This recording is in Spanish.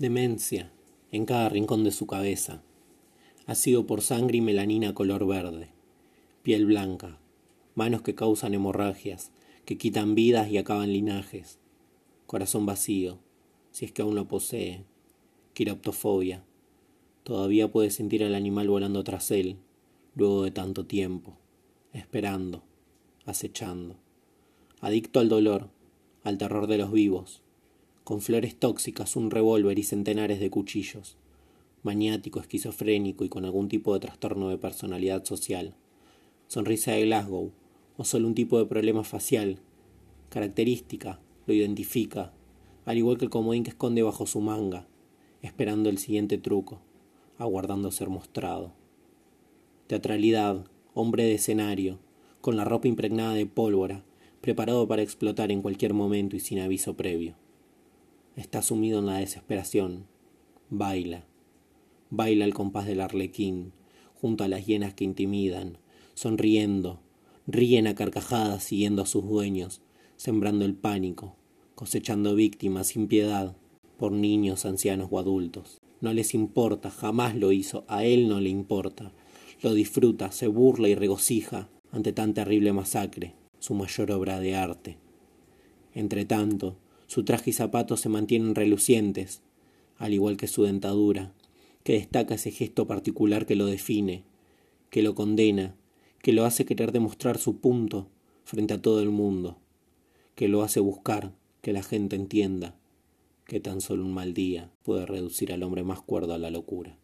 Demencia, en cada rincón de su cabeza. Ha sido por sangre y melanina color verde. Piel blanca, manos que causan hemorragias, que quitan vidas y acaban linajes. Corazón vacío, si es que aún lo posee. Quiroptofobia. Todavía puede sentir al animal volando tras él, luego de tanto tiempo, esperando, acechando. Adicto al dolor, al terror de los vivos, con flores tóxicas, un revólver y centenares de cuchillos, maniático, esquizofrénico y con algún tipo de trastorno de personalidad social, sonrisa de Glasgow, o solo un tipo de problema facial, característica, lo identifica, al igual que el comodín que esconde bajo su manga, esperando el siguiente truco, aguardando ser mostrado. Teatralidad, hombre de escenario, con la ropa impregnada de pólvora, preparado para explotar en cualquier momento y sin aviso previo. Está sumido en la desesperación. Baila. Baila al compás del arlequín, junto a las hienas que intimidan, sonriendo, ríen a carcajadas siguiendo a sus dueños, sembrando el pánico, cosechando víctimas sin piedad por niños, ancianos o adultos. No les importa, jamás lo hizo, a él no le importa. Lo disfruta, se burla y regocija ante tan terrible masacre, su mayor obra de arte. Entretanto, su traje y zapatos se mantienen relucientes, al igual que su dentadura, que destaca ese gesto particular que lo define, que lo condena, que lo hace querer demostrar su punto frente a todo el mundo, que lo hace buscar que la gente entienda que tan solo un mal día puede reducir al hombre más cuerdo a la locura.